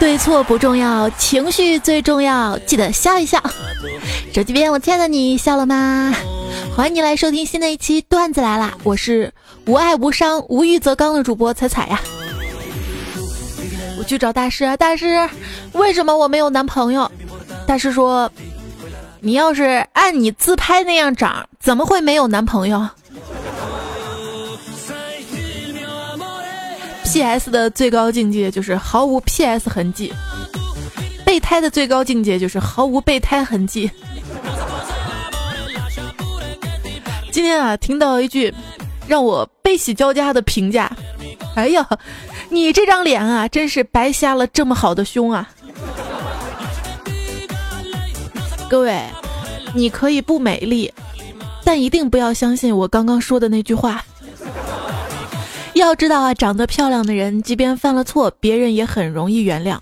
对错不重要，情绪最重要，记得笑一笑。手机边，我亲爱的你笑了吗？欢迎你来收听新的一期段子来啦！我是无爱无伤、无欲则刚的主播彩彩呀。我去找大师，大师，为什么我没有男朋友？大师说，你要是按你自拍那样长，怎么会没有男朋友？P.S. 的最高境界就是毫无 P.S. 痕迹，备胎的最高境界就是毫无备胎痕迹。今天啊，听到一句让我悲喜交加的评价，哎呀，你这张脸啊，真是白瞎了这么好的胸啊！各位，你可以不美丽，但一定不要相信我刚刚说的那句话。要知道啊，长得漂亮的人，即便犯了错，别人也很容易原谅；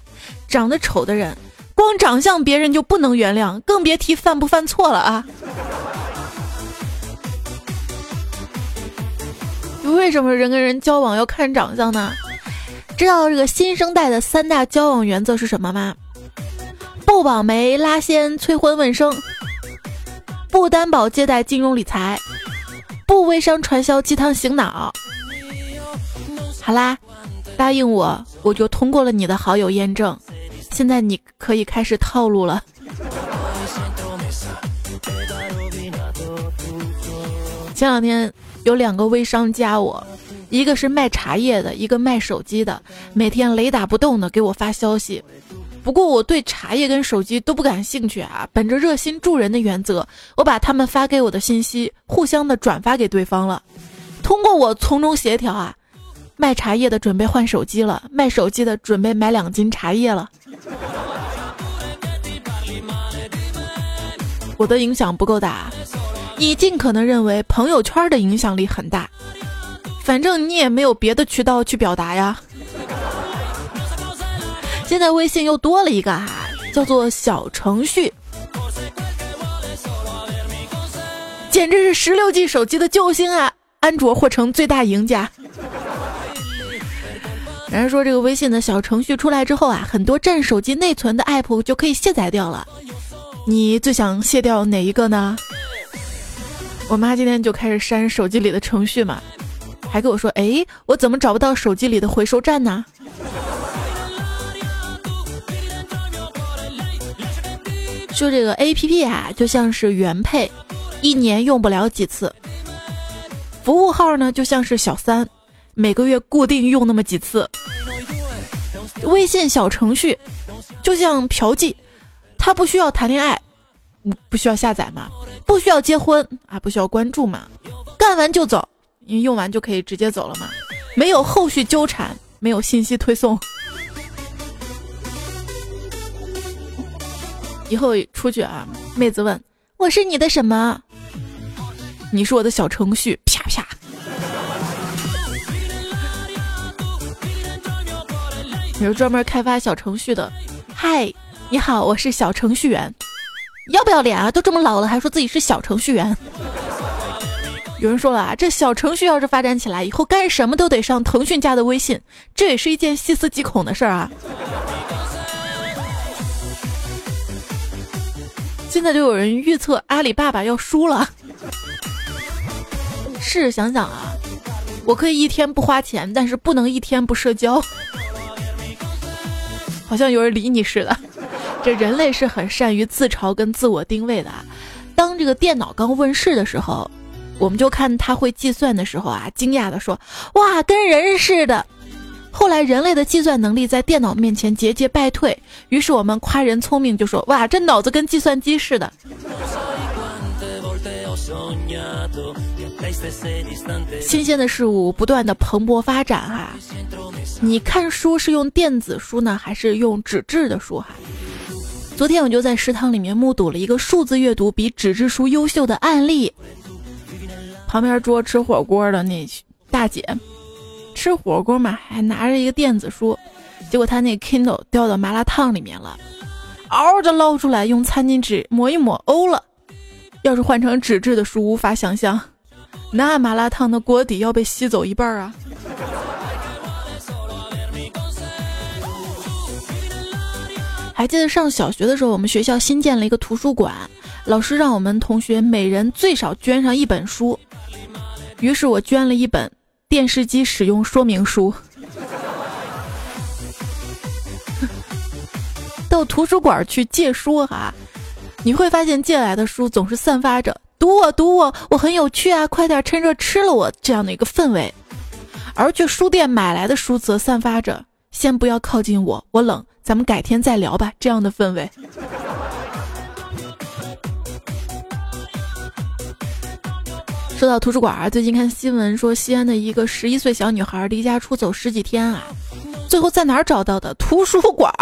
长得丑的人，光长相别人就不能原谅，更别提犯不犯错了啊！为什么人跟人交往要看长相呢？知道这个新生代的三大交往原则是什么吗？不绑媒拉纤催婚问生，不担保借贷金融理财，不微商传销鸡汤醒脑。好啦，答应我，我就通过了你的好友验证。现在你可以开始套路了。前两天有两个微商加我，一个是卖茶叶的，一个卖手机的，每天雷打不动的给我发消息。不过我对茶叶跟手机都不感兴趣啊。本着热心助人的原则，我把他们发给我的信息互相的转发给对方了。通过我从中协调啊。卖茶叶的准备换手机了，卖手机的准备买两斤茶叶了。我的影响不够大，你尽可能认为朋友圈的影响力很大，反正你也没有别的渠道去表达呀。现在微信又多了一个哈，叫做小程序，简直是十六 G 手机的救星啊！安卓或成最大赢家。人家说这个微信的小程序出来之后啊，很多占手机内存的 app 就可以卸载掉了。你最想卸掉哪一个呢？我妈今天就开始删手机里的程序嘛，还跟我说：“哎，我怎么找不到手机里的回收站呢？”说这个 app 啊，就像是原配，一年用不了几次；服务号呢，就像是小三。每个月固定用那么几次，微信小程序就像嫖妓，他不需要谈恋爱，不需要下载嘛，不需要结婚啊，不需要关注嘛，干完就走，因为用完就可以直接走了嘛，没有后续纠缠，没有信息推送。以后出去啊，妹子问我是你的什么？你是我的小程序，啪啪。你是专门开发小程序的，嗨，你好，我是小程序员，要不要脸啊？都这么老了，还说自己是小程序员。有人说了啊，这小程序要是发展起来，以后干什么都得上腾讯家的微信，这也是一件细思极恐的事儿啊。现在就有人预测阿里爸爸要输了。试想想啊，我可以一天不花钱，但是不能一天不社交。好像有人理你似的，这人类是很善于自嘲跟自我定位的啊。当这个电脑刚问世的时候，我们就看他会计算的时候啊，惊讶的说：“哇，跟人似的。”后来人类的计算能力在电脑面前节节败退，于是我们夸人聪明，就说：“哇，这脑子跟计算机似的。”新鲜的事物不断的蓬勃发展哈。你看书是用电子书呢，还是用纸质的书哈？昨天我就在食堂里面目睹了一个数字阅读比纸质书优秀的案例。旁边桌吃火锅的那大姐，吃火锅嘛，还拿着一个电子书，结果他那 Kindle 掉到麻辣烫里面了，嗷的捞出来，用餐巾纸抹一抹，欧了。要是换成纸质的书，无法想象，那麻辣烫的锅底要被吸走一半啊！还记得上小学的时候，我们学校新建了一个图书馆，老师让我们同学每人最少捐上一本书，于是我捐了一本电视机使用说明书。到图书馆去借书哈。你会发现借来的书总是散发着“读我，读我，我很有趣啊，快点趁热吃了我”这样的一个氛围，而去书店买来的书则散发着“先不要靠近我，我冷，咱们改天再聊吧”这样的氛围。说到图书馆啊，最近看新闻说，西安的一个十一岁小女孩离家出走十几天啊，最后在哪儿找到的？图书馆。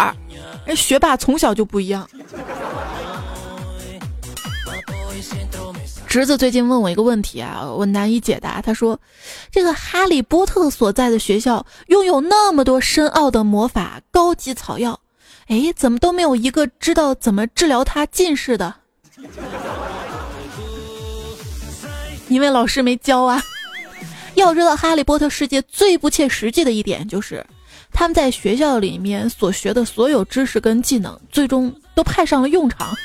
哎，学霸从小就不一样。侄子最近问我一个问题啊，我难以解答。他说：“这个哈利波特所在的学校拥有那么多深奥的魔法、高级草药，哎，怎么都没有一个知道怎么治疗他近视的？因为老师没教啊。要知道，哈利波特世界最不切实际的一点就是，他们在学校里面所学的所有知识跟技能，最终都派上了用场。”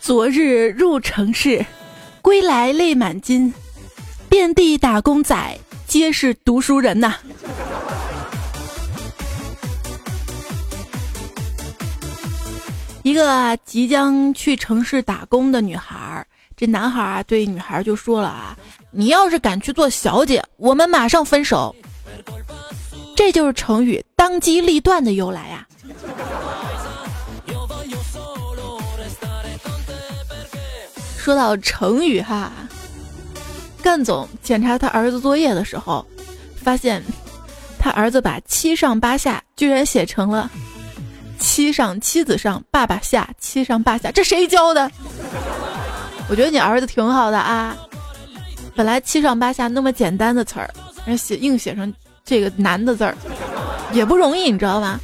昨日入城市，归来泪满襟，遍地打工仔皆是读书人呐。一个即将去城市打工的女孩，这男孩啊对女孩就说了啊：“你要是敢去做小姐，我们马上分手。”这就是成语“当机立断”的由来呀。说到成语哈，干总检查他儿子作业的时候，发现他儿子把七上八下居然写成了七上七子上爸爸下七上八下，这谁教的？我觉得你儿子挺好的啊，本来七上八下那么简单的词儿，人写硬写成这个难的字儿，也不容易，你知道吗？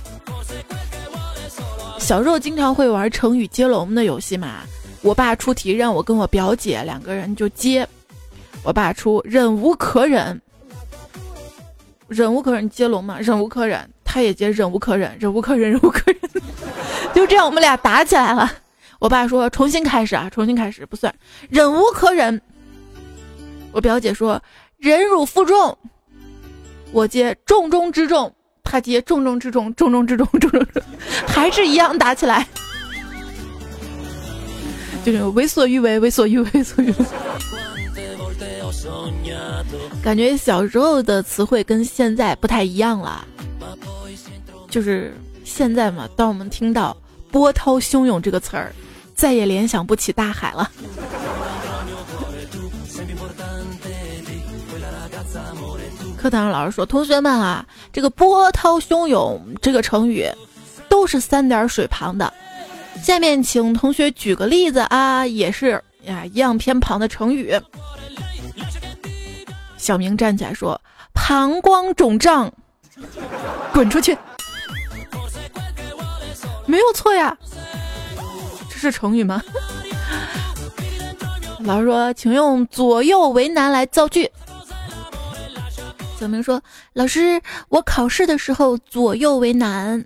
小时候经常会玩成语接龙的游戏嘛。我爸出题让我跟我表姐两个人就接，我爸出忍无可忍，忍无可忍接龙嘛，忍无可忍，他也接忍无可忍，忍无可忍，忍无可忍，就这样我们俩打起来了。我爸说重新开始啊，重新开始不算，忍无可忍。我表姐说忍辱负重，我接重中之重，他接重中之重，重中之重，重中之重，还是一样打起来。就是为所欲为，为所欲为，为所欲为。感觉小时候的词汇跟现在不太一样了。就是现在嘛，当我们听到“波涛汹涌”这个词儿，再也联想不起大海了。课堂上老师说：“同学们啊，这个‘波涛汹涌’这个成语，都是三点水旁的。”下面请同学举个例子啊，也是呀，一样偏旁的成语。小明站起来说：“膀胱肿胀，滚出去！”没有错呀，这是成语吗？老师说，请用左右为难来造句。小明说：“老师，我考试的时候左右为难。”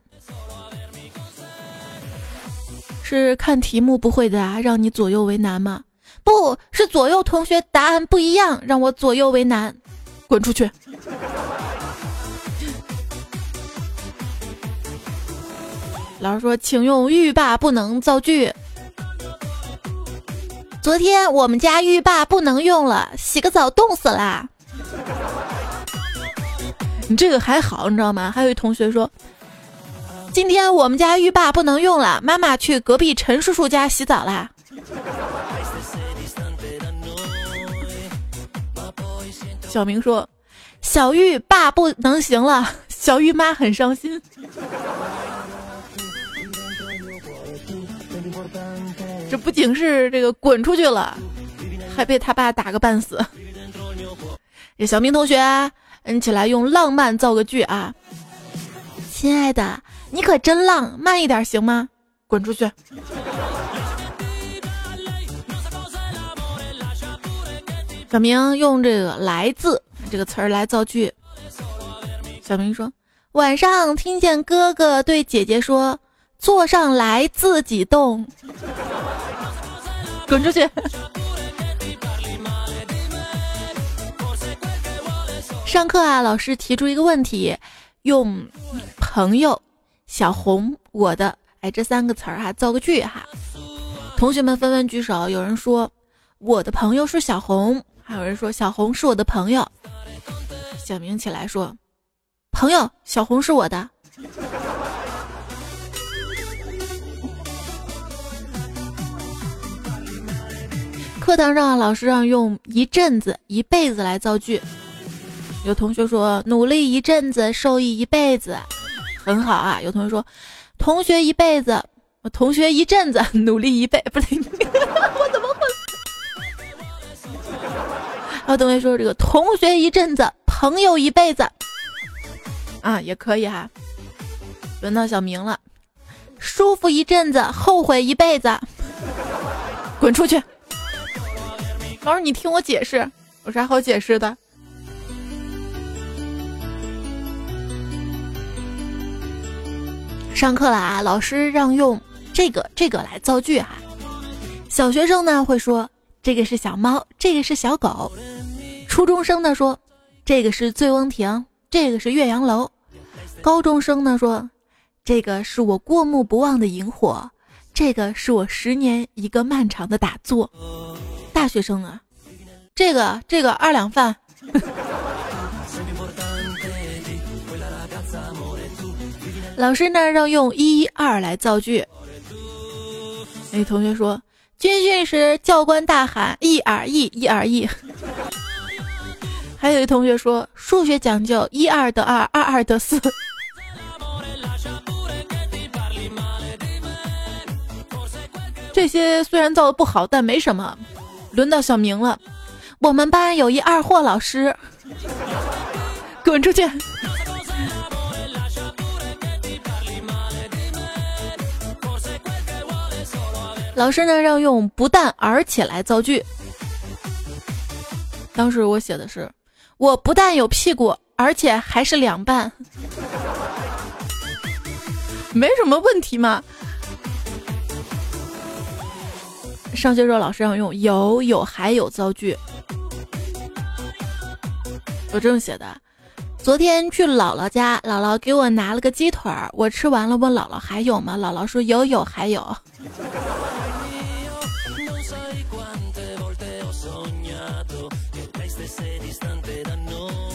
是看题目不会答，让你左右为难吗？不是左右同学答案不一样，让我左右为难，滚出去！老师说，请用欲罢不能造句。昨天我们家浴霸不能用了，洗个澡冻死啦。你这个还好，你知道吗？还有一同学说。今天我们家浴霸不能用了，妈妈去隔壁陈叔叔家洗澡啦。小明说：“小浴霸不能行了，小浴妈很伤心。”这不仅是这个滚出去了，还被他爸打个半死。这小明同学，嗯，起来用浪漫造个句啊！亲爱的，你可真浪，慢一点行吗？滚出去！小明用这个“来自”这个词儿来造句。小明说：“晚上听见哥哥对姐姐说，坐上来自己动。”滚出去！上课啊，老师提出一个问题，用“朋友”“小红”“我的”哎这三个词儿哈造个句哈。同学们纷纷举手，有人说：“我的朋友是小红。”还有人说小红是我的朋友，小明起来说，朋友小红是我的。课堂上老师让用一阵子、一辈子来造句，有同学说努力一阵子，受益一辈子，很好啊。有同学说同学一辈子，同学一阵子，努力一辈不对，我怎么会？还有同学说：“这个同学一阵子，朋友一辈子，啊，也可以哈。”轮到小明了，舒服一阵子，后悔一辈子，滚出去！老师，你听我解释，有啥好解释的？上课了啊，老师让用这个这个来造句哈。小学生呢会说：“这个是小猫，这个是小狗。”初中生呢说，这个是醉翁亭，这个是岳阳楼。高中生呢说，这个是我过目不忘的萤火，这个是我十年一个漫长的打坐。大学生啊，这个这个二两饭。老师呢让用一二来造句。那同学说，军训时教官大喊一二一，一二一。还有一同学说，数学讲究一二得二，二二得四。这些虽然造的不好，但没什么。轮到小明了，我们班有一二货老师，滚出去！老师呢让用不但而且来造句。当时我写的是。我不但有屁股，而且还是两半，没什么问题嘛。上学时候老师让用有有还有造句，我这么写的：昨天去姥姥家，姥姥给我拿了个鸡腿儿，我吃完了问姥姥还有吗？姥姥说有有还有。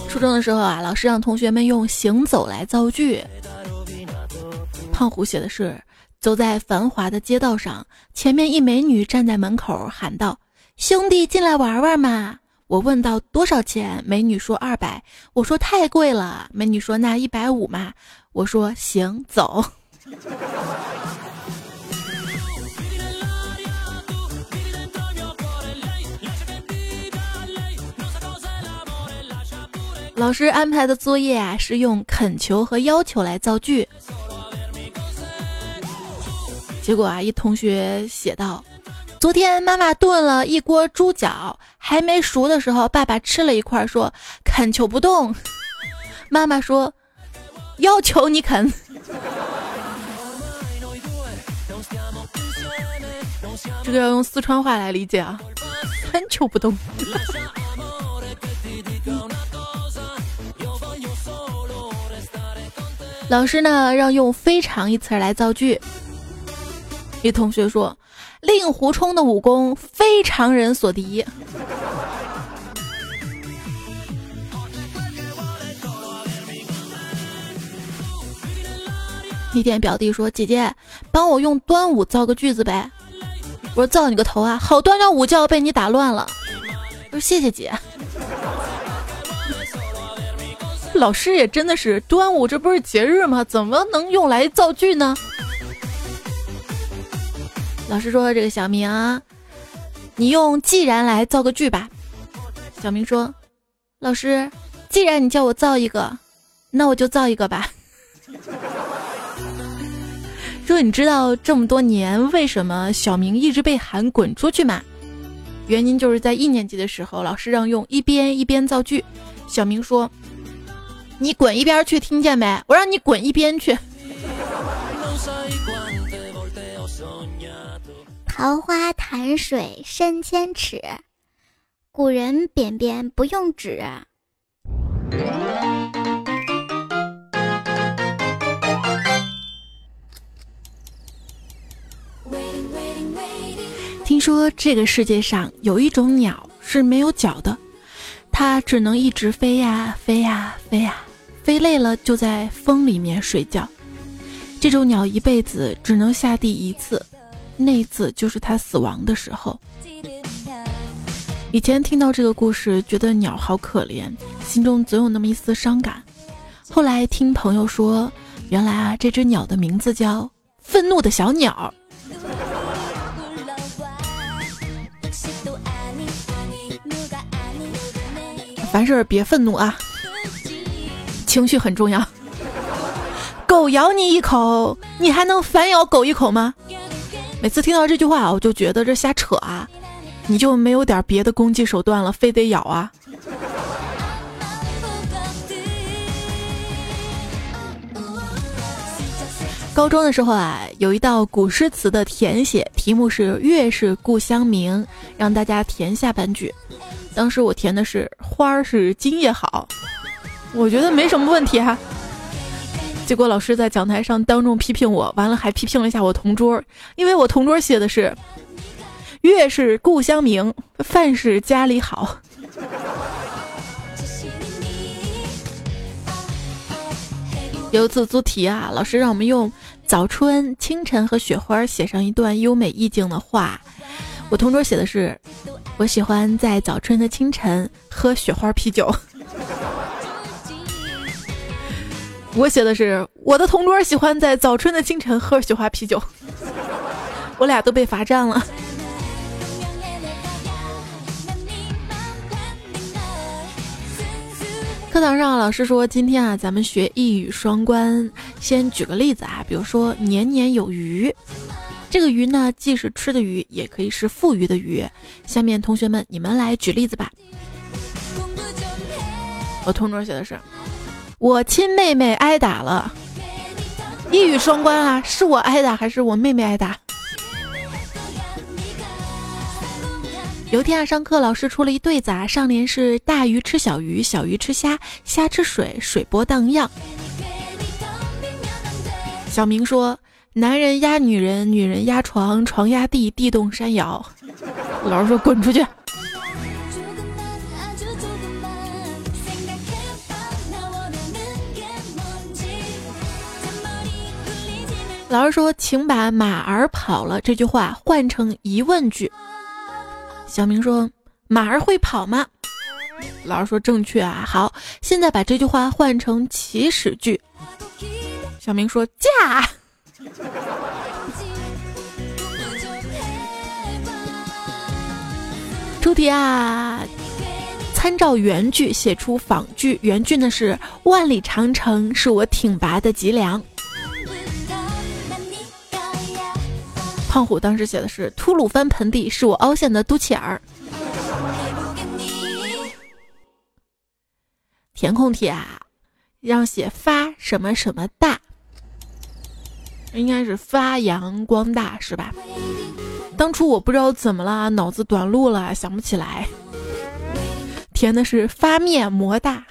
初中的时候啊，老师让同学们用行走来造句。胖虎写的是：走在繁华的街道上，前面一美女站在门口喊道：“兄弟，进来玩玩嘛！”我问到：“多少钱？”美女说：“二百。”我说：“太贵了。”美女说：“那一百五嘛。”我说：“行走。”老师安排的作业啊，是用恳求和要求来造句。结果啊，一同学写道：“昨天妈妈炖了一锅猪脚，还没熟的时候，爸爸吃了一块，说恳求不动。妈妈说，要求你啃。这个要用四川话来理解啊，恳求不动。” 老师呢，让用“非常”一词来造句。一同学说：“令狐冲的武功非常人所敌。”一天，表弟说：“姐姐，帮我用端午造个句子呗。”我说：“造你个头啊！好端端午觉被你打乱了。”我说：“谢谢姐。”老师也真的是端午，这不是节日吗？怎么能用来造句呢？老师说：“这个小明，你用既然来造个句吧。”小明说：“老师，既然你叫我造一个，那我就造一个吧。说你知道这么多年为什么小明一直被喊滚出去吗？原因就是在一年级的时候，老师让用一边一边造句，小明说：“你滚一边去，听见没？我让你滚一边去。”桃花潭水深千尺，古人便便不用纸。听说这个世界上有一种鸟是没有脚的，它只能一直飞呀飞呀飞呀，飞累了就在风里面睡觉。这种鸟一辈子只能下地一次，那一次就是它死亡的时候。以前听到这个故事，觉得鸟好可怜，心中总有那么一丝伤感。后来听朋友说，原来啊，这只鸟的名字叫愤怒的小鸟。凡事别愤怒啊，情绪很重要。狗咬你一口，你还能反咬狗一口吗？每次听到这句话，我就觉得这瞎扯啊！你就没有点别的攻击手段了，非得咬啊？高中的时候啊，有一道古诗词的填写，题目是“月是故乡明”，让大家填下半句。当时我填的是“花儿是今夜好”，我觉得没什么问题哈。结果老师在讲台上当众批评我，完了还批评了一下我同桌，因为我同桌写的是“月是故乡明，饭是家里好”。有一次做题啊，老师让我们用早春、清晨和雪花写上一段优美意境的话，我同桌写的是“我喜欢在早春的清晨喝雪花啤酒”。我写的是我的同桌喜欢在早春的清晨喝雪花啤酒，我俩都被罚站了。课堂上老师说，今天啊，咱们学一语双关。先举个例子啊，比如说“年年有余”，这个“余”呢，既是吃的鱼，也可以是富余的余。下面同学们，你们来举例子吧。我同桌写的是。我亲妹妹挨打了，一语双关啊！是我挨打还是我妹妹挨打？有天啊，上课老师出了一对子啊，上联是大鱼吃小鱼，小鱼吃虾，虾吃水，水波荡漾。小明说：“男人压女人，女人压床，床压地，地动山摇。”老师说：“滚出去。”老师说：“请把‘马儿跑了’这句话换成疑问句。”小明说：“马儿会跑吗？”老师说：“正确啊。”好，现在把这句话换成祈使句。小明说：“驾。”出题啊！参照原句写出仿句。原句呢是：“万里长城是我挺拔的脊梁。”胖虎当时写的是“吐鲁番盆地是我凹陷的肚脐眼儿”。填空题啊，让写发什么什么大，应该是发扬光大是吧？当初我不知道怎么了，脑子短路了，想不起来。填的是发面膜大，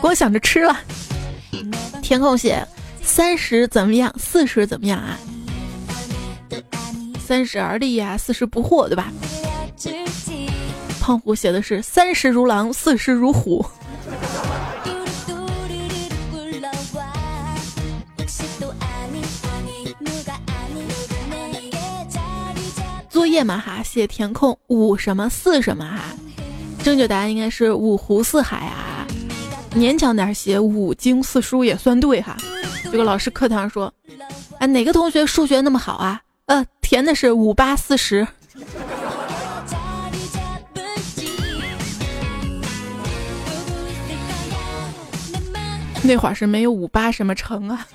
光想着吃了。填空写三十怎么样？四十怎么样啊？三十而立呀，四十不惑，对吧？胖虎写的是三十如狼，四十如虎。作业嘛哈，写填空五什么四什么哈？正确答案应该是五湖四海啊。勉强点写五经四书也算对哈。这个老师课堂说，哎，哪个同学数学那么好啊？呃，填的是五八四十。那会儿是没有五八什么成啊。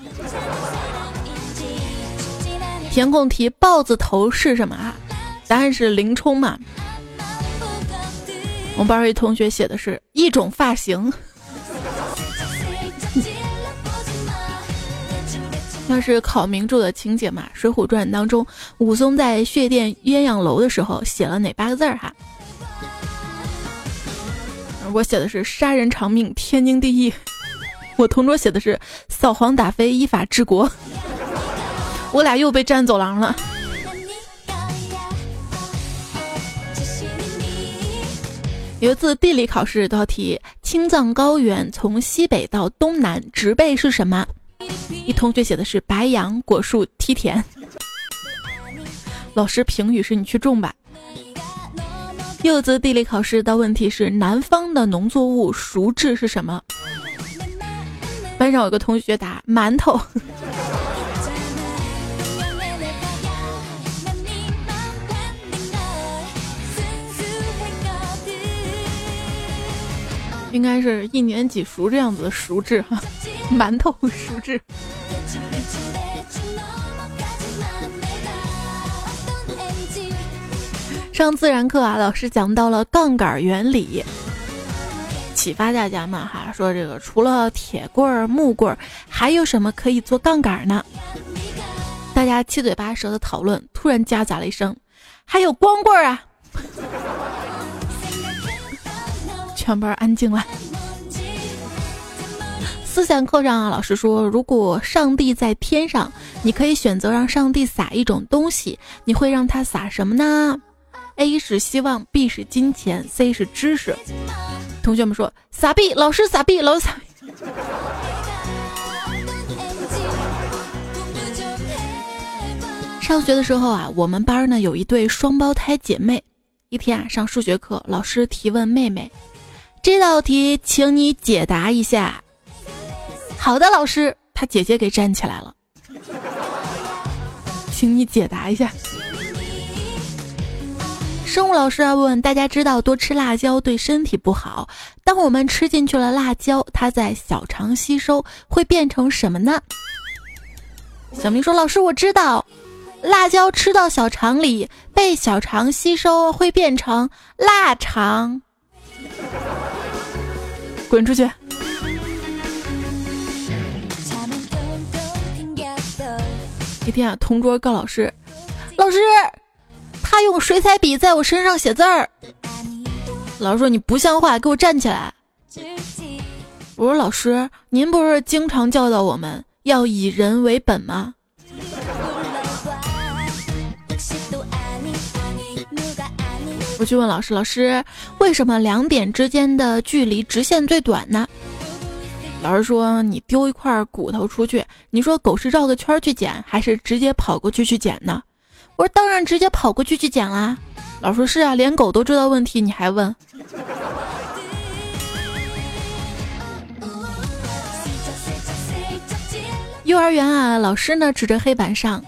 填空题，豹子头是什么啊？答案是林冲嘛。我们班一同学写的是一种发型。那是考名著的情节嘛，《水浒传》当中，武松在血殿鸳鸯楼的时候写了哪八个字儿哈？我写的是杀人偿命，天经地义。我同桌写的是扫黄打非，依法治国。我俩又被占走廊了。有一次地理考试道题：青藏高原从西北到东南植被是什么？一同学写的是白杨果树梯田，老师评语是你去种吧。柚子地理考试的问题是南方的农作物熟制是什么？班上有个同学答馒头，应该是一年几熟这样子的熟制哈。馒头熟制。上自然课啊，老师讲到了杠杆原理，启发大家嘛哈，说这个除了铁棍儿、木棍儿，还有什么可以做杠杆呢？大家七嘴八舌的讨论，突然夹杂了一声：“还有光棍儿啊！” 全班安静了。思想课上啊，老师说，如果上帝在天上，你可以选择让上帝撒一种东西，你会让他撒什么呢？A 是希望，B 是金钱，C 是知识。同学们说撒币，老师撒币，老师撒。上学的时候啊，我们班呢有一对双胞胎姐妹。一天啊，上数学课，老师提问妹妹：“这道题，请你解答一下。”好的，老师，他姐姐给站起来了，请你解答一下。生物老师要问大家知道多吃辣椒对身体不好，当我们吃进去了辣椒，它在小肠吸收会变成什么呢？小明说：“老师，我知道，辣椒吃到小肠里被小肠吸收会变成腊肠。”滚出去！一天啊，同桌告老师：“老师，他用水彩笔在我身上写字儿。”老师说：“你不像话，给我站起来！”我说：“老师，您不是经常教导我们要以人为本吗？”我去问老师：“老师，为什么两点之间的距离直线最短呢？”老师说：“你丢一块骨头出去，你说狗是绕个圈去捡，还是直接跑过去去捡呢？”我说：“当然直接跑过去去捡啦。”老师说：“是啊，连狗都知道问题，你还问？”幼儿园啊，老师呢指着黑板上，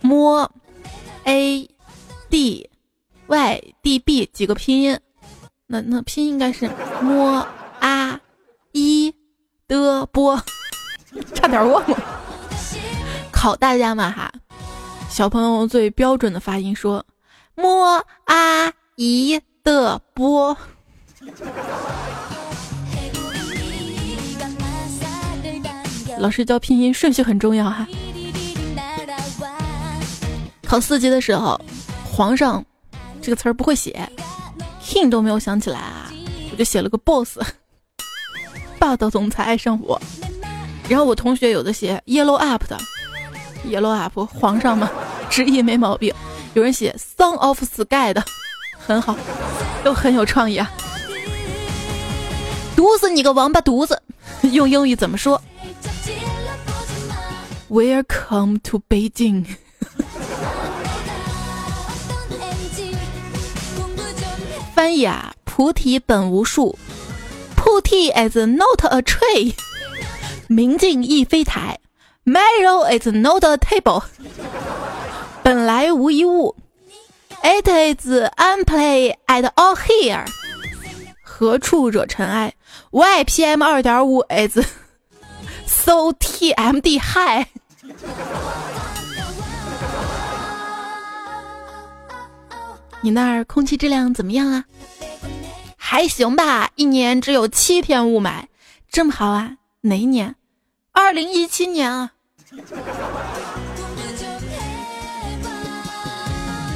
摸 a d y d b 几个拼音，那那拼音应该是摸啊。一的波，差点忘了。考大家嘛哈，小朋友最标准的发音说摸阿姨的波。老师教拼音顺序很重要哈。考四级的时候，皇上这个词儿不会写，king 都没有想起来啊，我就写了个 boss。霸道总裁爱上我，然后我同学有的写 yellow up 的，yellow up 皇上嘛，直译没毛病。有人写 song of sky 的，很好，都很有创意啊。毒死你个王八犊子！用英语怎么说？Welcome to Beijing。翻译啊，菩提本无树。Put is not a tree，明镜亦非台，Mirror is not a table，本来无一物，It is unplay at all here，何处惹尘埃？Why PM 二点五 is so TMD high？你那儿空气质量怎么样啊？还行吧，一年只有七天雾霾，这么好啊？哪一年？二零一七年啊。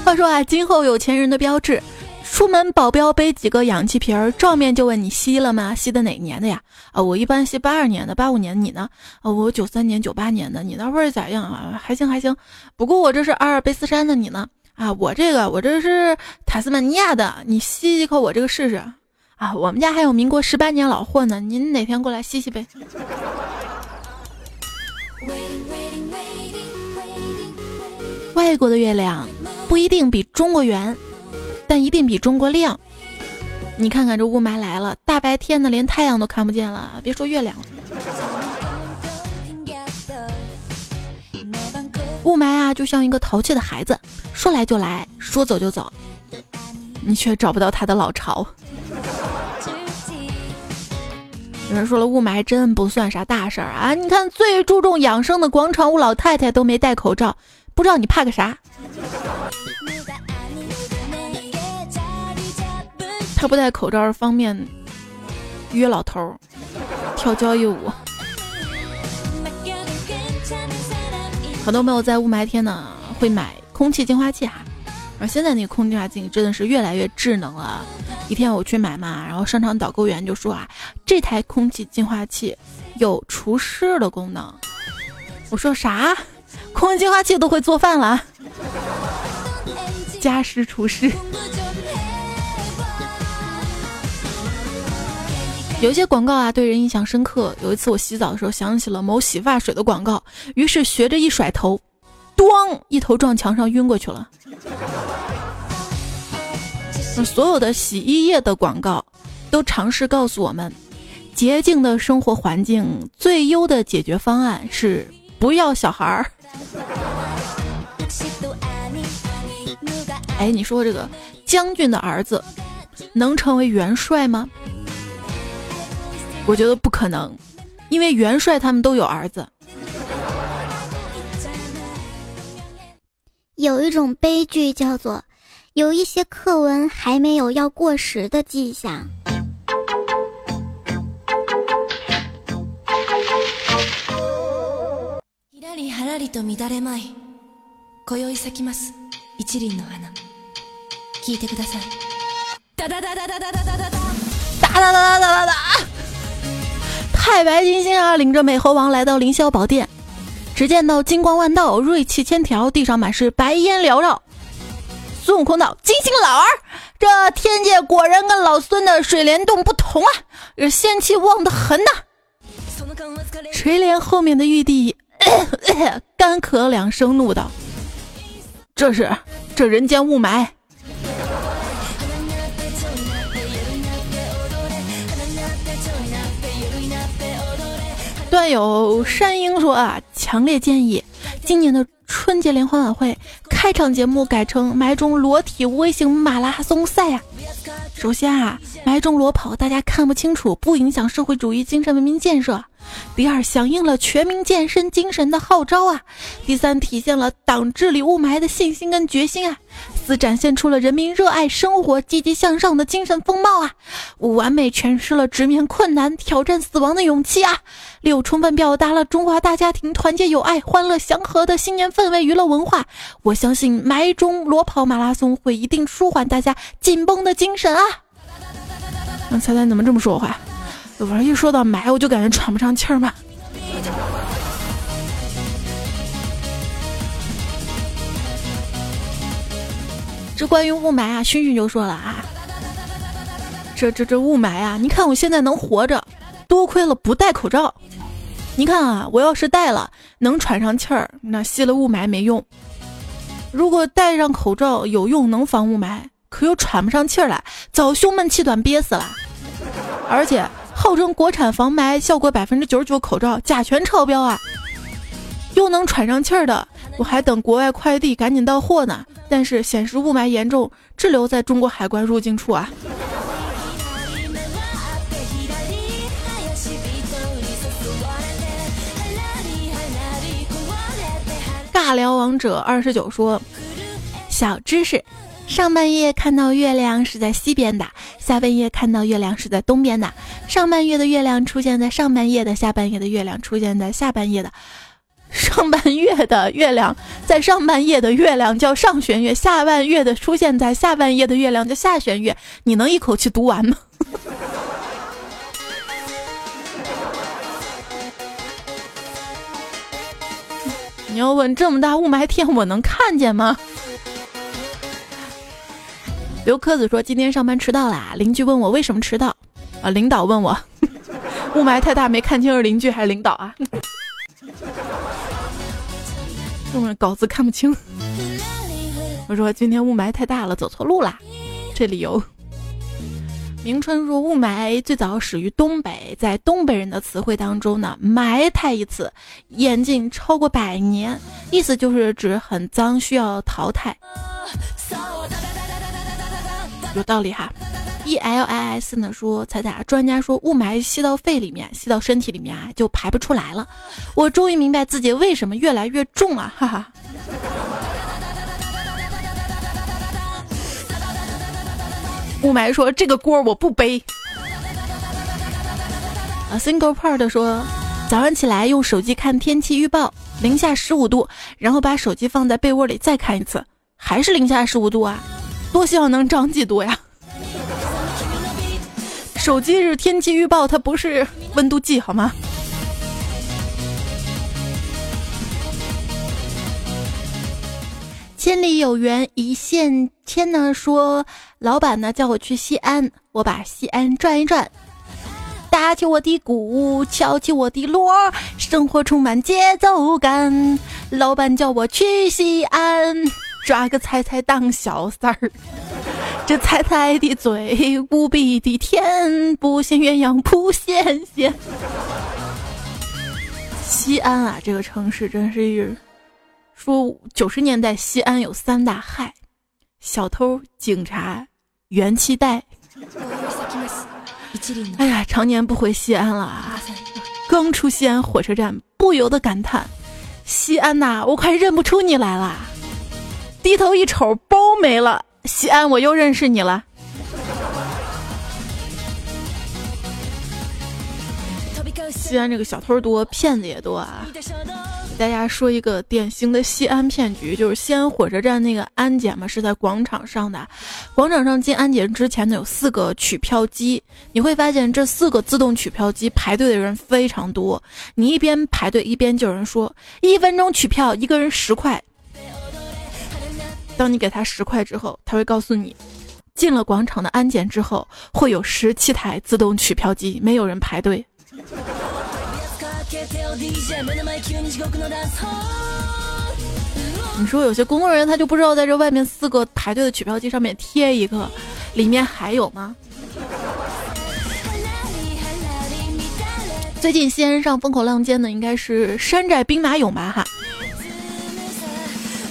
话说啊，今后有钱人的标志。出门保镖背几个氧气瓶儿，照面就问你吸了吗？吸的哪年的呀？啊，我一般吸八二年的，八五年的。你呢？啊，我九三年、九八年的。你那味儿咋样啊？还行还行。不过我这是阿尔卑斯山的，你呢？啊，我这个我这是塔斯马尼亚的。你吸一口我这个试试。啊，我们家还有民国十八年老货呢。您哪天过来吸吸呗？外国的月亮不一定比中国圆。但一定比中国亮。你看看这雾霾来了，大白天的连太阳都看不见了，别说月亮了。雾霾啊，就像一个淘气的孩子，说来就来，说走就走，你却找不到他的老巢。有人说了，雾霾真不算啥大事儿啊！你看最注重养生的广场舞老太太都没戴口罩，不知道你怕个啥？他不戴口罩方便约老头儿跳交谊舞。很多朋友在雾霾天呢会买空气净化器哈，而现在那个空气净化器真的是越来越智能了。一天我去买嘛，然后商场导购员就说啊，这台空气净化器有除湿的功能。我说啥？空气净化器都会做饭了？加湿除湿。有一些广告啊，对人印象深刻。有一次我洗澡的时候，想起了某洗发水的广告，于是学着一甩头，咣，一头撞墙上晕过去了。所有的洗衣液的广告，都尝试告诉我们，洁净的生活环境最优的解决方案是不要小孩儿。哎，你说这个将军的儿子能成为元帅吗？我觉得不可能，因为元帅他们都有儿子。有一种悲剧叫做，有一些课文还没有要过时的迹象。哒哒哒哒哒哒哒哒哒哒哒哒哒哒哒哒。太白金星啊，领着美猴王来到凌霄宝殿，只见到金光万道，锐气千条，地上满是白烟缭绕。孙悟空道：“金星老儿，这天界果然跟老孙的水帘洞不同啊，这仙气旺得很呐。”垂帘后面的玉帝干咳两声，怒道：“这是这人间雾霾。”段友山鹰说啊，强烈建议今年的春节联欢晚会开场节目改成埋中裸体微型马拉松赛呀。首先啊，埋中裸跑大家看不清楚，不影响社会主义精神文明建设。第二，响应了全民健身精神的号召啊！第三，体现了党治理雾霾的信心跟决心啊！四，展现出了人民热爱生活、积极向上的精神风貌啊！五，完美诠释了直面困难、挑战死亡的勇气啊！六，充分表达了中华大家庭团结友爱、欢乐祥和的新年氛围、娱乐文化。我相信霾中裸跑马拉松会一定舒缓大家紧绷的精神啊！那猜猜怎么这么说话？我一说到霾，我就感觉喘不上气儿嘛。这关于雾霾啊，勋勋就说了啊，这这这雾霾啊，你看我现在能活着，多亏了不戴口罩。你看啊，我要是戴了，能喘上气儿，那吸了雾霾没用；如果戴上口罩有用，能防雾霾，可又喘不上气儿来，早胸闷气短憋死了，而且。号称国产防霾效果百分之九十九口罩甲醛超标啊！又能喘上气儿的，我还等国外快递赶紧到货呢但是显示雾霾严重滞留在中国海关入境处啊。尬聊王者二十九说小知识上半夜看到月亮是在西边的下半夜看到月亮是在东边的。上半夜的月亮出现在上半夜的下半夜的月亮出现在下半夜的。上半月的月亮在上半夜的月亮叫上弦月，下半月的出现在下半夜的月亮叫下弦月。你能一口气读完吗？” 你要问这么大雾霾天我能看见吗？刘科子说今天上班迟到啦，邻居问我为什么迟到，啊，领导问我，雾霾太大没看清是邻居还是领导啊？后面稿子看不清，我说今天雾霾太大了，走错路啦，这理由。明春说雾霾最早始于东北，在东北人的词汇当中呢，埋汰一词，演进超过百年，意思就是指很脏，需要淘汰。有道理哈。E L I S 呢说，彩彩，专家说雾霾吸到肺里面，吸到身体里面啊，就排不出来了。我终于明白自己为什么越来越重了，哈哈。雾霾说：“这个锅我不背。”啊，Single Part 说：“早上起来用手机看天气预报，零下十五度，然后把手机放在被窝里再看一次，还是零下十五度啊！多希望能长几度呀！手机是天气预报，它不是温度计，好吗？”千里有缘一线牵呢，说老板呢叫我去西安，我把西安转一转，打起我的鼓，敲起我的锣，生活充满节奏感。老板叫我去西安，抓个菜菜当小三儿，这菜菜的嘴无比的甜，不羡鸳鸯不羡仙。西安啊，这个城市真是一。说九十年代西安有三大害：小偷、警察、元气袋。哎呀，常年不回西安了啊，刚出西安火车站，不由得感叹：西安呐，我快认不出你来了。低头一瞅，包没了。西安，我又认识你了。西安这个小偷多，骗子也多啊。给大家说一个典型的西安骗局，就是西安火车站那个安检嘛，是在广场上的。广场上进安检之前呢，有四个取票机，你会发现这四个自动取票机排队的人非常多。你一边排队，一边就有人说一分钟取票，一个人十块。当你给他十块之后，他会告诉你，进了广场的安检之后，会有十七台自动取票机，没有人排队。你说有些工作人员他就不知道在这外面四个排队的取票机上面贴一个，里面还有吗？最近西安上风口浪尖的应该是山寨兵马俑吧？哈。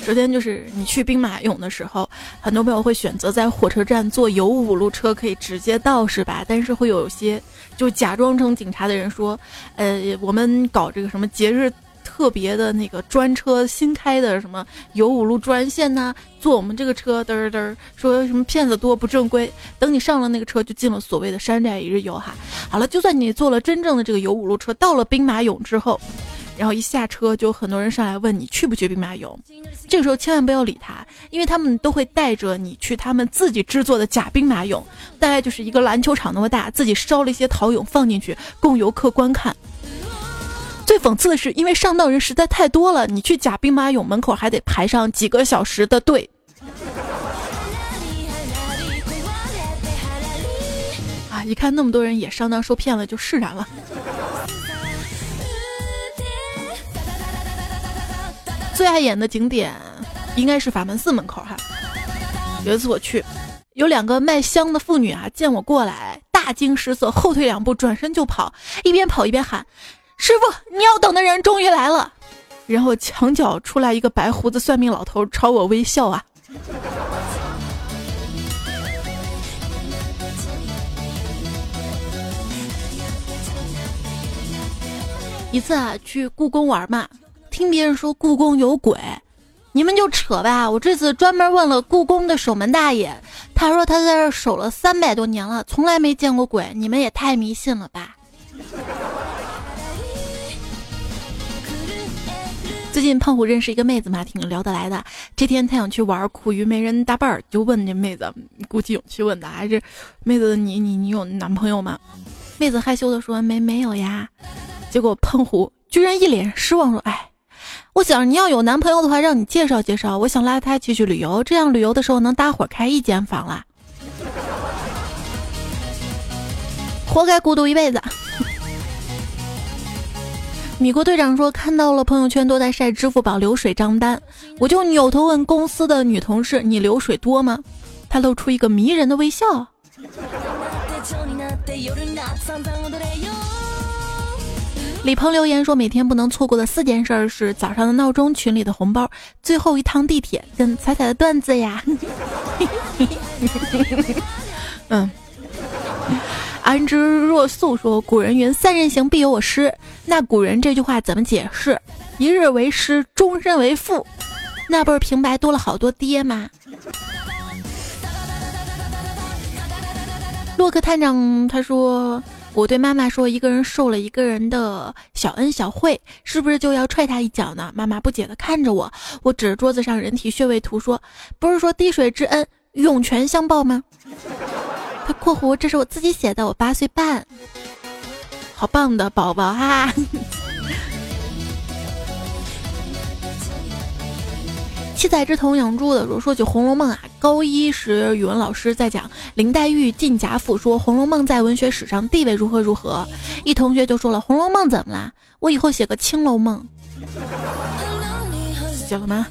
首先就是你去兵马俑的时候，很多朋友会选择在火车站坐有五路车可以直接到，是吧？但是会有些就假装成警察的人说，呃，我们搞这个什么节日特别的那个专车，新开的什么有五路专线呐，坐我们这个车嘚儿嘚儿，说什么骗子多不正规。等你上了那个车，就进了所谓的山寨一日游哈。好了，就算你坐了真正的这个有五路车，到了兵马俑之后。然后一下车，就很多人上来问你去不去兵马俑。这个时候千万不要理他，因为他们都会带着你去他们自己制作的假兵马俑，大概就是一个篮球场那么大，自己烧了一些陶俑放进去供游客观看。最讽刺的是，因为上当人实在太多了，你去假兵马俑门口还得排上几个小时的队。啊，一看那么多人也上当受骗了，就释然了。最爱演的景点应该是法门寺门口哈。有一次我去，有两个卖香的妇女啊，见我过来，大惊失色，后退两步，转身就跑，一边跑一边喊：“师傅，你要等的人终于来了。”然后墙角出来一个白胡子算命老头，朝我微笑啊。一次啊，去故宫玩嘛。听别人说故宫有鬼，你们就扯吧。我这次专门问了故宫的守门大爷，他说他在这守了三百多年了，从来没见过鬼。你们也太迷信了吧！最近胖虎认识一个妹子嘛，挺聊得来的。这天他想去玩，苦于没人搭伴儿，就问这妹子，鼓起勇气问的，还是妹子，你你你有男朋友吗？妹子害羞的说没没有呀。结果胖虎居然一脸失望说，哎，我想你要有男朋友的话，让你介绍介绍。我想拉他一起去旅游，这样旅游的时候能搭伙开一间房啦。活该孤独一辈子。米国队长说：“看到了朋友圈都在晒支付宝流水账单，我就扭头问公司的女同事：‘你流水多吗？’她露出一个迷人的微笑。”李鹏留言说：“每天不能错过的四件事是早上的闹钟、群里的红包、最后一趟地铁跟彩彩的段子呀。”嗯。安之若素说：“古人云‘三人行，必有我师’。那古人这句话怎么解释？一日为师，终身为父，那不是平白多了好多爹吗？”洛克探长他说：“我对妈妈说，一个人受了一个人的小恩小惠，是不是就要踹他一脚呢？”妈妈不解地看着我，我指着桌子上人体穴位图说：“不是说滴水之恩，涌泉相报吗？” 他括弧，这是我自己写的，我八岁半，好棒的宝宝哈！七彩之瞳养猪的说，说起《红楼梦》啊，高一时语文老师在讲林黛玉进贾府，说《红楼梦》在文学史上地位如何如何，一同学就说了《红楼梦》怎么啦？我以后写个《青楼梦》，写了吗？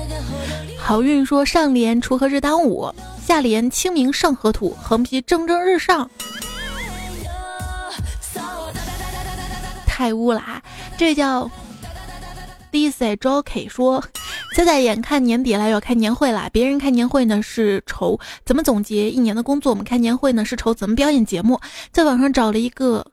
好运说上联锄禾日当午。下联清明上河图，横批蒸蒸日上。太污了啊！这叫 D C J O K 说，现在眼看年底了，要开年会了。别人开年会呢是愁怎么总结一年的工作，我们开年会呢是愁怎么表演节目。在网上找了一个。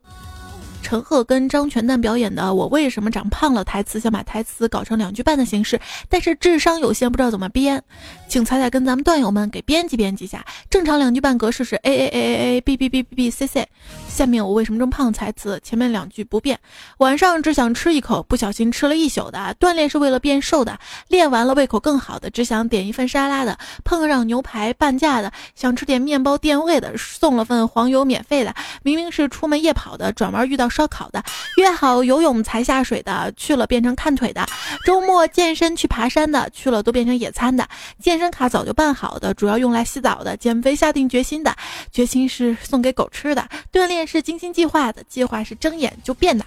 陈赫跟张全蛋表演的《我为什么长胖了》台词，想把台词搞成两句半的形式，但是智商有限，不知道怎么编，请彩彩跟咱们段友们给编辑编辑下。正常两句半格式是 A A A A A B B B B B C C。下面我为什么这么胖？台词前面两句不变。晚上只想吃一口，不小心吃了一宿的。锻炼是为了变瘦的，练完了胃口更好的，只想点一份沙拉的。碰上牛排半价的，想吃点面包垫胃的，送了份黄油免费的。明明是出门夜跑的，转弯遇到。烧烤的，约好游泳才下水的，去了变成看腿的；周末健身去爬山的，去了都变成野餐的；健身卡早就办好的，主要用来洗澡的；减肥下定决心的，决心是送给狗吃的；锻炼是精心计划的，计划是睁眼就变的。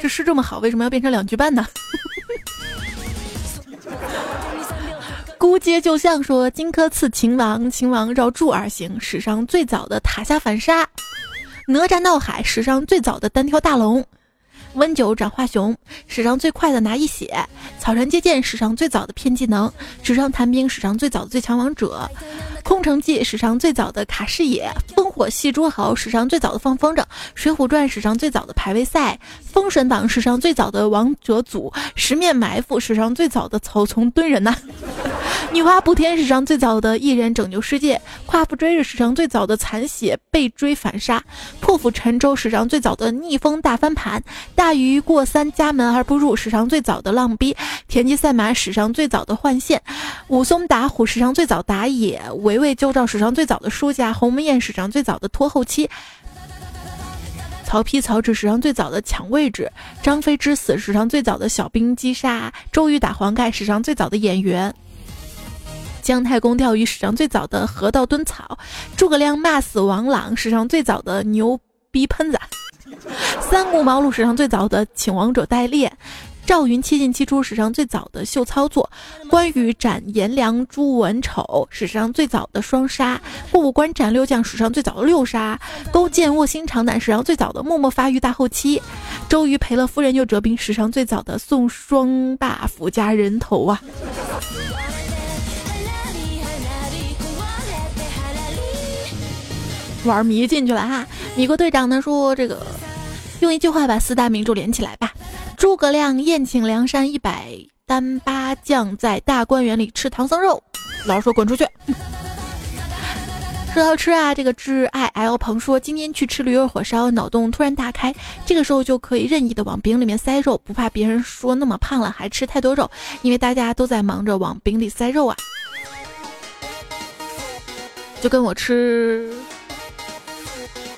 这诗这么好，为什么要变成两句半呢？孤街就像说荆轲刺秦王，秦王绕柱而行，史上最早的塔下反杀；哪吒闹海，史上最早的单挑大龙；温酒斩华雄，史上最快的拿一血；草船借箭，史上最早的骗技能；纸上谈兵，史上最早的最强王者。空城计史上最早的卡视野，烽火戏诸侯史上最早的放风筝，水浒传史上最早的排位赛，封神榜史上最早的王者组，十面埋伏史上最早的草丛蹲人呐，女娲补天史上最早的一人拯救世界，夸父追日史上最早的残血被追反杀，破釜沉舟史上最早的逆风大翻盘，大鱼过三家门而不入史上最早的浪逼，田忌赛马史上最早的换线，武松打虎史上最早打野。围魏救赵史上最早的输家，鸿门宴史上最早的拖后期，曹丕曹植史上最早的抢位置，张飞之死史上最早的小兵击杀，周瑜打黄盖史上最早的演员，姜太公钓鱼史上最早的河道蹲草，诸葛亮骂死王朗史上最早的牛逼喷子，三顾茅庐史上最早的请王者代练。赵云七进七出，史上最早的秀操作；关羽斩颜良、诛文丑，史上最早的双杀；过五关斩六将，史上最早的六杀；勾践卧薪尝胆，史上最早的默默发育大后期；周瑜赔了夫人又折兵，史上最早的送双 buff 加人头啊！玩迷进去了哈。米国队长呢说这个，用一句话把四大名著连起来吧：诸葛亮宴请梁山一百单八将，在大观园里吃唐僧肉。老师说滚出去。说到吃啊，这个挚爱 L 鹏说今天去吃驴肉火烧，脑洞突然大开，这个时候就可以任意的往饼里面塞肉，不怕别人说那么胖了还吃太多肉，因为大家都在忙着往饼里塞肉啊，就跟我吃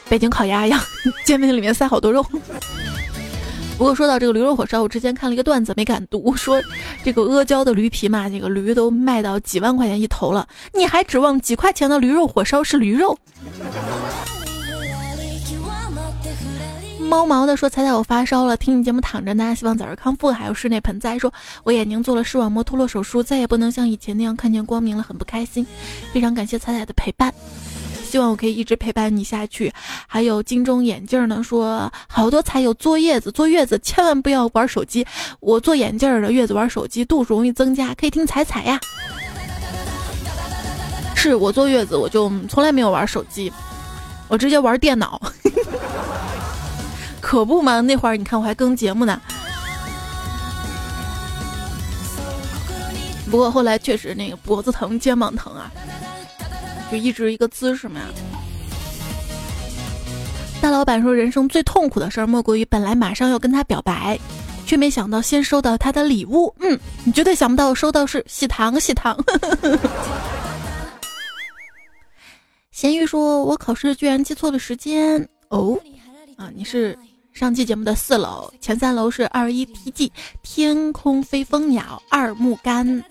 北京烤鸭一样，煎饼里面塞好多肉。不过说到这个驴肉火烧，我之前看了一个段子，没敢读，说这个阿胶的驴皮嘛，这个驴都卖到几万块钱一头了，你还指望几块钱的驴肉火烧是驴肉？猫毛的说：“猜猜我发烧了，听你节目躺着呢，希望早日康复。”还有室内盆栽说：“我眼睛做了视网膜脱落手术，再也不能像以前那样看见光明了，很不开心。”非常感谢彩彩的陪伴。希望我可以一直陪伴你下去。还有金钟眼镜呢，说好多才有坐月子，坐月子千万不要玩手机。我做眼镜的月子玩手机度数容易增加，可以听彩彩呀。是我坐月子，我就从来没有玩手机，我直接玩电脑。可不嘛，那会儿你看我还更节目呢。不过后来确实那个脖子疼、肩膀疼啊。就一直一个姿势嘛。大老板说，人生最痛苦的事儿莫过于本来马上要跟他表白，却没想到先收到他的礼物。嗯，你绝对想不到收到是喜糖，喜糖。咸鱼说，我考试居然记错了时间哦。啊，你是上期节目的四楼，前三楼是二一 TG 天空飞蜂鸟二木杆。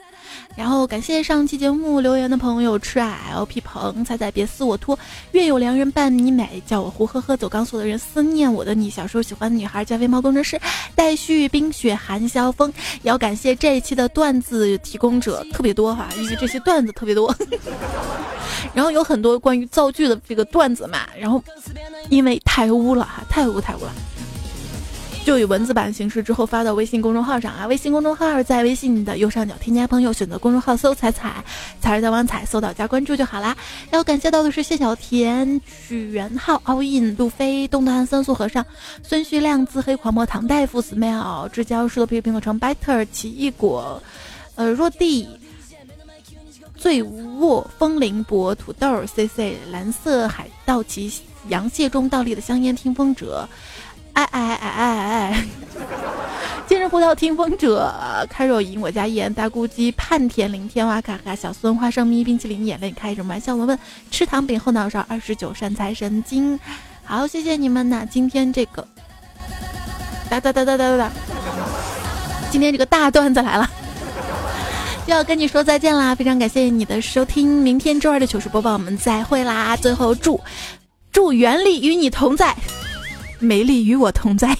然后感谢上期节目留言的朋友，吃啊 LP 鹏彩彩别撕我脱，月有良人伴你美，叫我胡呵呵。走钢索的人思念我的你，小时候喜欢的女孩加菲猫工程师，待续冰雪寒萧风，也要感谢这一期的段子提供者特别多哈，因为这些段子特别多，然后有很多关于造句的这个段子嘛，然后因为太污了哈，太污太污了。就以文字版形式之后发到微信公众号上啊，微信公众号在微信的右上角添加朋友，选择公众号搜“彩彩彩儿在网彩”，搜到加关注就好啦。要感谢到的是谢小田、许元浩、奥印、路飞、东南三素和尚、孙旭亮、自黑狂魔、唐大夫、smell、至交、石头皮苹果城、better、奇异果、呃若地、醉卧、风铃博、土豆、C C、蓝色海盗旗、杨蟹中倒立的香烟、听风者。哎哎哎哎哎！今日葡萄听风者，开若隐我家一言，大咕鸡盼甜林天哇咔咔小孙花生咪冰淇淋眼泪开什么玩笑？文文吃糖饼后脑勺二十九善财神经，好谢谢你们呐！今天这个哒哒哒哒哒哒哒，今天这个大段子来了，就要跟你说再见啦！非常感谢你的收听，明天周二的糗事播报我们再会啦！最后祝祝原力与你同在。美丽与我同在。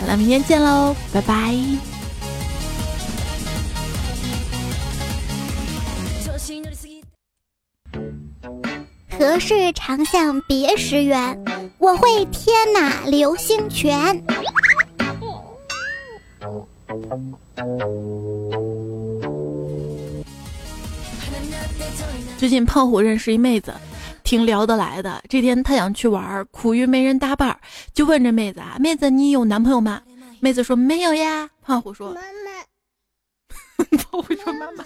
好了，明天见喽，拜拜。何事长向别时圆？我会天哪流星拳。最近胖虎认识一妹子。挺聊得来的。这天他想去玩，苦于没人搭伴，就问这妹子啊：“妹子，你有男朋友吗？”妹子说：“没有呀。”胖虎说：“妈妈。”胖虎说：“妈妈。”